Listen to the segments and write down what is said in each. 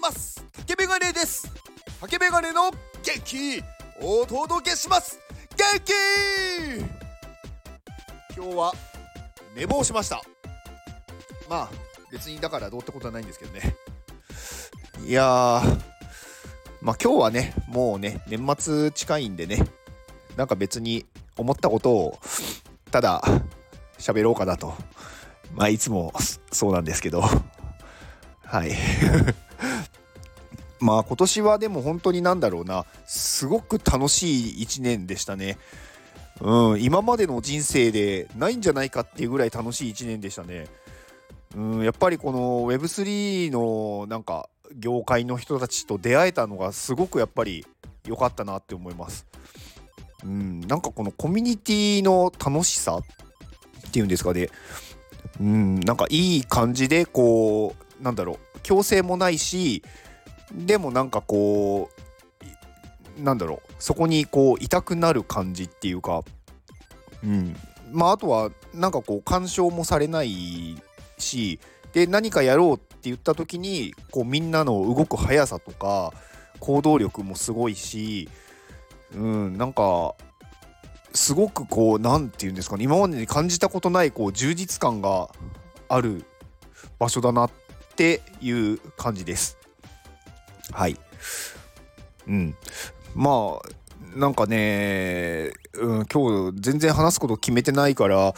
ます。竹メガネです。竹メガネの元気お届けします。元気！今日は寝坊しました。まあ別にだからどうってことはないんですけどね。いやーまあ今日はねもうね年末近いんでねなんか別に思ったことをただ喋ろうかなと。まあいつもそうなんですけど。はい。まあ今年はでも本当になんだろうな。すごく楽しい1年でしたね。うん今までの人生でないんじゃないかっていうぐらい楽しい1年でしたね。うんやっぱりこの Web3 のなんか業界の人たちと出会えたのがすごくやっぱり良かったなって思います。うんなんかこのコミュニティの楽しさっていうんですかね。うんなんかいい感じでこうなんだろう強制もないしでもなんかこうなんだろうそこにこう痛くなる感じっていうかうんまああとはなんかこう干渉もされないしで何かやろうって言った時にこうみんなの動く速さとか行動力もすごいしうんなんかすごくこう何て言うんですかね今までに感じたことないこう充実感がある場所だなっていう感じです。はい。うん。まあなんかね、うん、今日全然話すこと決めてないから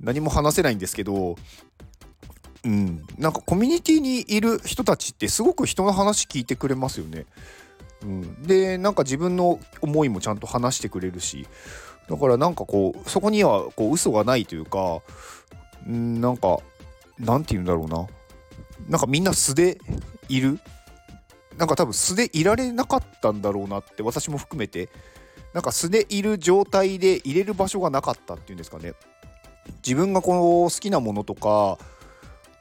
何も話せないんですけど、うん、なんかコミュニティにいる人たちってすごく人の話聞いてくれますよね。うん、でなんか自分の思いもちゃんと話してくれるしだからなんかこうそこにはこう嘘がないというかんなんかなんて言うんだろうななんかみんな素でいるなんか多分素でいられなかったんだろうなって私も含めてなんか素でいる状態で入れる場所がなかったっていうんですかね自分がこの好きなものとか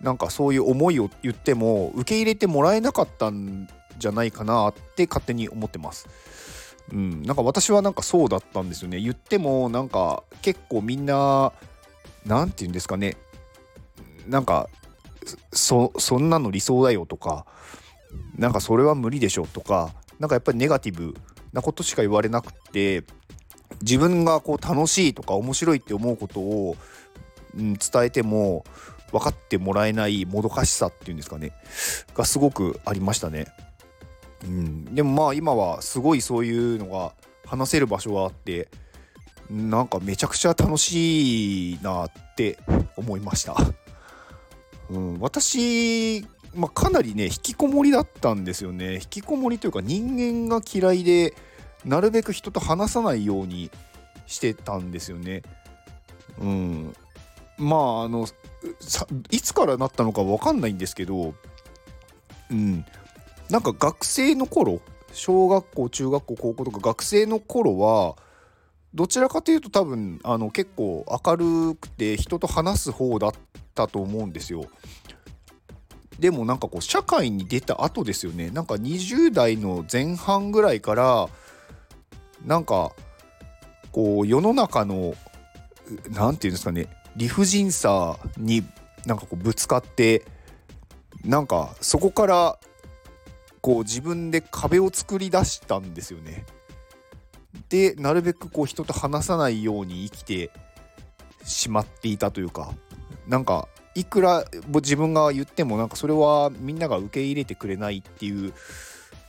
なんかそういう思いを言っても受け入れてもらえなかったんじゃないかなって勝手に思ってます。うん、なんか私はなんかそうだったんですよね。言ってもなんか結構みんな何て言うんですかねなんかそそんなの理想だよとかなんかそれは無理でしょとかなんかやっぱりネガティブなことしか言われなくて自分がこう楽しいとか面白いって思うことを、うん、伝えても分かってもらえないもどかしさっていうんですかねがすごくありましたね。うん、でもまあ今はすごいそういうのが話せる場所があってなんかめちゃくちゃ楽しいなって思いました。うん、私、まあ、かなりね引きこもりだったんですよね引きこもりというか人間が嫌いでなるべく人と話さないようにしてたんですよね。うん、まああのいつからなったのか分かんないんですけど、うん、なんか学生の頃小学校中学校高校とか学生の頃はどちらかというと多分あの結構明るくて人と話す方だったと思うんですよ。でもなんかこう社会に出た後ですよねなんか20代の前半ぐらいからなんかこう世の中の何て言うんですかね理不尽さになんかこうぶつかってなんかそこからこう自分で壁を作り出したんですよね。でなるべくこう人と話さないように生きてしまっていたというかなんかいくら自分が言ってもなんかそれはみんなが受け入れてくれないっていう、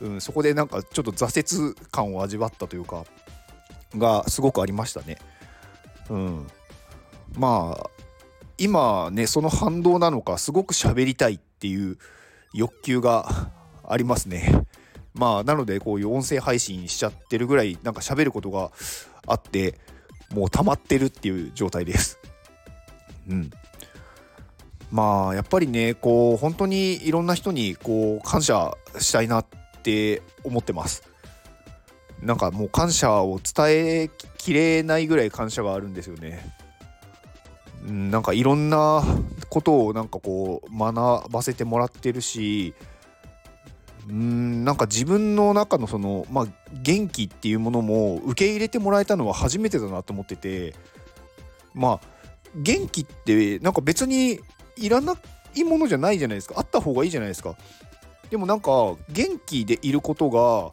うん、そこでなんかちょっと挫折感を味わったというかがすごくありましたね。うん、まあ今ねその反動なのかすごく喋りたいっていう欲求がありますね。まあなのでこういう音声配信しちゃってるぐらいなんか喋ることがあってもう溜まってるっていう状態です。うん。まあやっぱりねこう本当にいろんな人にこう感謝したいなって思ってます。なんかもう感謝を伝えきれないぐらい感謝があるんですよね。なんかいろんなことをなんかこう学ばせてもらってるしうんなんか自分の中のその、まあ、元気っていうものも受け入れてもらえたのは初めてだなと思っててまあ元気ってなんか別にいらないものじゃないじゃないですかあった方がいいじゃないですか。でもなんか元気でいることが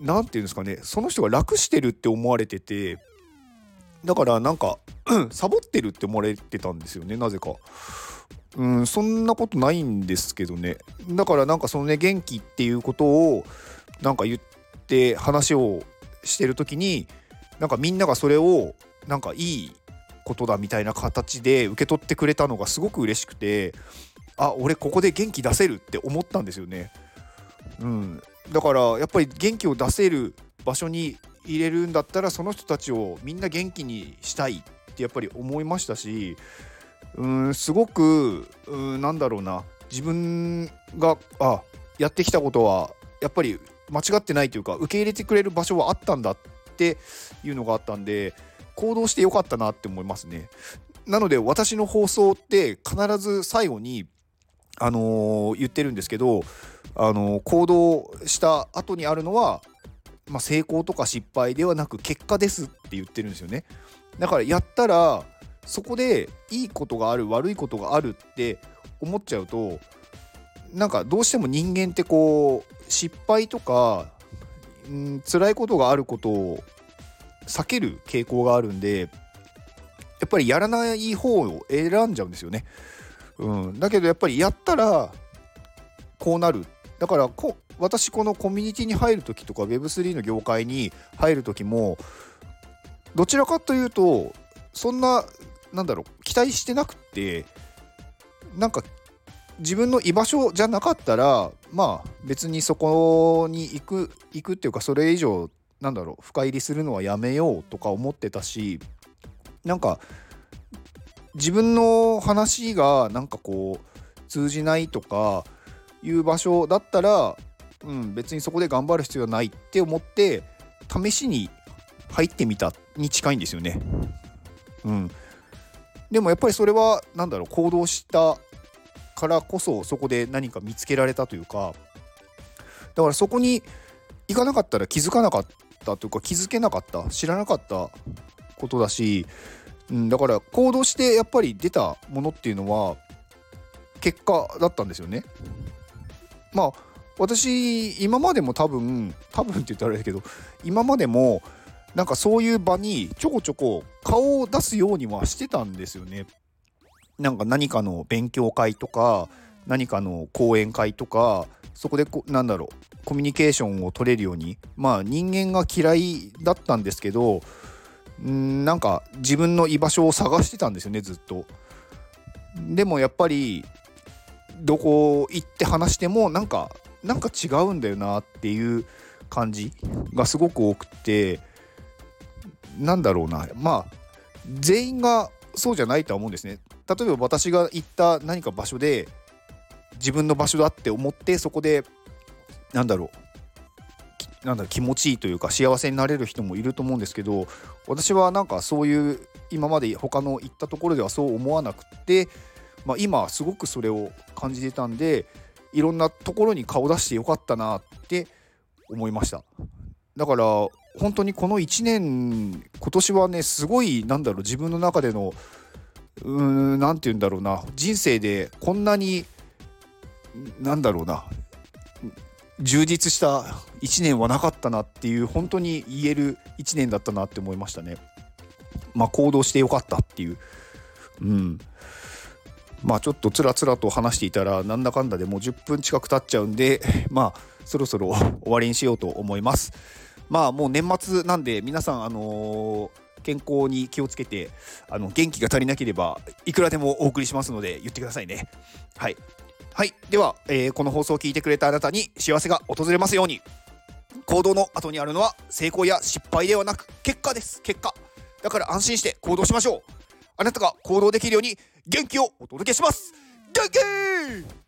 何て言うんですかねその人が楽してるって思われててだからなんか サボってるって思われてたんですよねなぜか。うんそんなことないんですけどねだからなんかそのね元気っていうことをなんか言って話をしてる時になんかみんながそれをなんかいいことだみたいな形で受け取ってくれたのがすごく嬉しくてあ俺ここで元気出せるって思ったんですよね。うん、だからやっぱり元気を出せる場所に入れるんだったらその人たちをみんな元気にしたいってやっぱり思いましたしうんすごくうんなんだろうな自分があやってきたことはやっぱり間違ってないというか受け入れてくれる場所はあったんだっていうのがあったんで行動してよかったなって思いますね。なので私の放送って必ず最後にあのー、言ってるんですけど、あのー、行動した後にあるのは、まあ、成功とか失敗ではなく結果ですって言ってるんですよね。だからやったらそこでいいことがある悪いことがあるって思っちゃうとなんかどうしても人間ってこう失敗とか、うん、辛いことがあることを避ける傾向があるんでやっぱりやらない方を選んじゃうんですよね。うん、だけどやっぱりやったらこうなるだからこ私このコミュニティに入る時とか Web3 の業界に入る時もどちらかというとそんななんだろう期待してなくってなんか自分の居場所じゃなかったらまあ別にそこに行く行くっていうかそれ以上なんだろう深入りするのはやめようとか思ってたしなんか自分の話がなんかこう通じないとかいう場所だったら、うん、別にそこで頑張る必要はないって思って試しに入ってみたに近いんですよね。うん、でもやっぱりそれは何だろう行動したからこそそこで何か見つけられたというかだからそこに行かなかったら気づかなかったというか気づけなかった知らなかったことだしうん、だから行動してやっぱり出たものっていうのは結果だったんですよね。まあ私今までも多分多分って言ったらあれだけど今までもなんかそういう場にちょこちょこ顔を出すようにはしてたんですよね。なんか何かの勉強会とか何かの講演会とかそこでこなんだろうコミュニケーションを取れるようにまあ人間が嫌いだったんですけどんなんか自分の居場所を探してたんですよねずっと。でもやっぱりどこ行って話してもなんかなんか違うんだよなっていう感じがすごく多くてなんだろうなまあ全員がそうじゃないとは思うんですね。例えば私が行った何か場所で自分の場所だって思ってそこでなんだろうなんだろう気持ちいいというか幸せになれる人もいると思うんですけど私はなんかそういう今まで他の行ったところではそう思わなくて、まあ、今すごくそれを感じてたんでいろんなところに顔出してよかったなって思いました。だから本当にこの1年今年はねすごいなんだろう自分の中でのうーん何て言うんだろうな人生でこんなになんだろうな充実した1年はなかったなっていう本当に言える1年だったなって思いましたね。まあ行動してよかったっていう。うん。まあちょっとつらつらと話していたらなんだかんだでもう10分近く経っちゃうんでまあそろそろ終わりにしようと思います。まあもう年末なんで皆さんあのー健康に気をつけてあの元気が足りなければいくらでもお送りしますので言ってくださいね。はいはい。では、えー、この放送を聞いてくれたあなたに幸せが訪れますように。行動の後にあるのは成功や失敗ではなく結果です。結果。だから安心して行動しましょう。あなたが行動できるように元気をお届けします。元気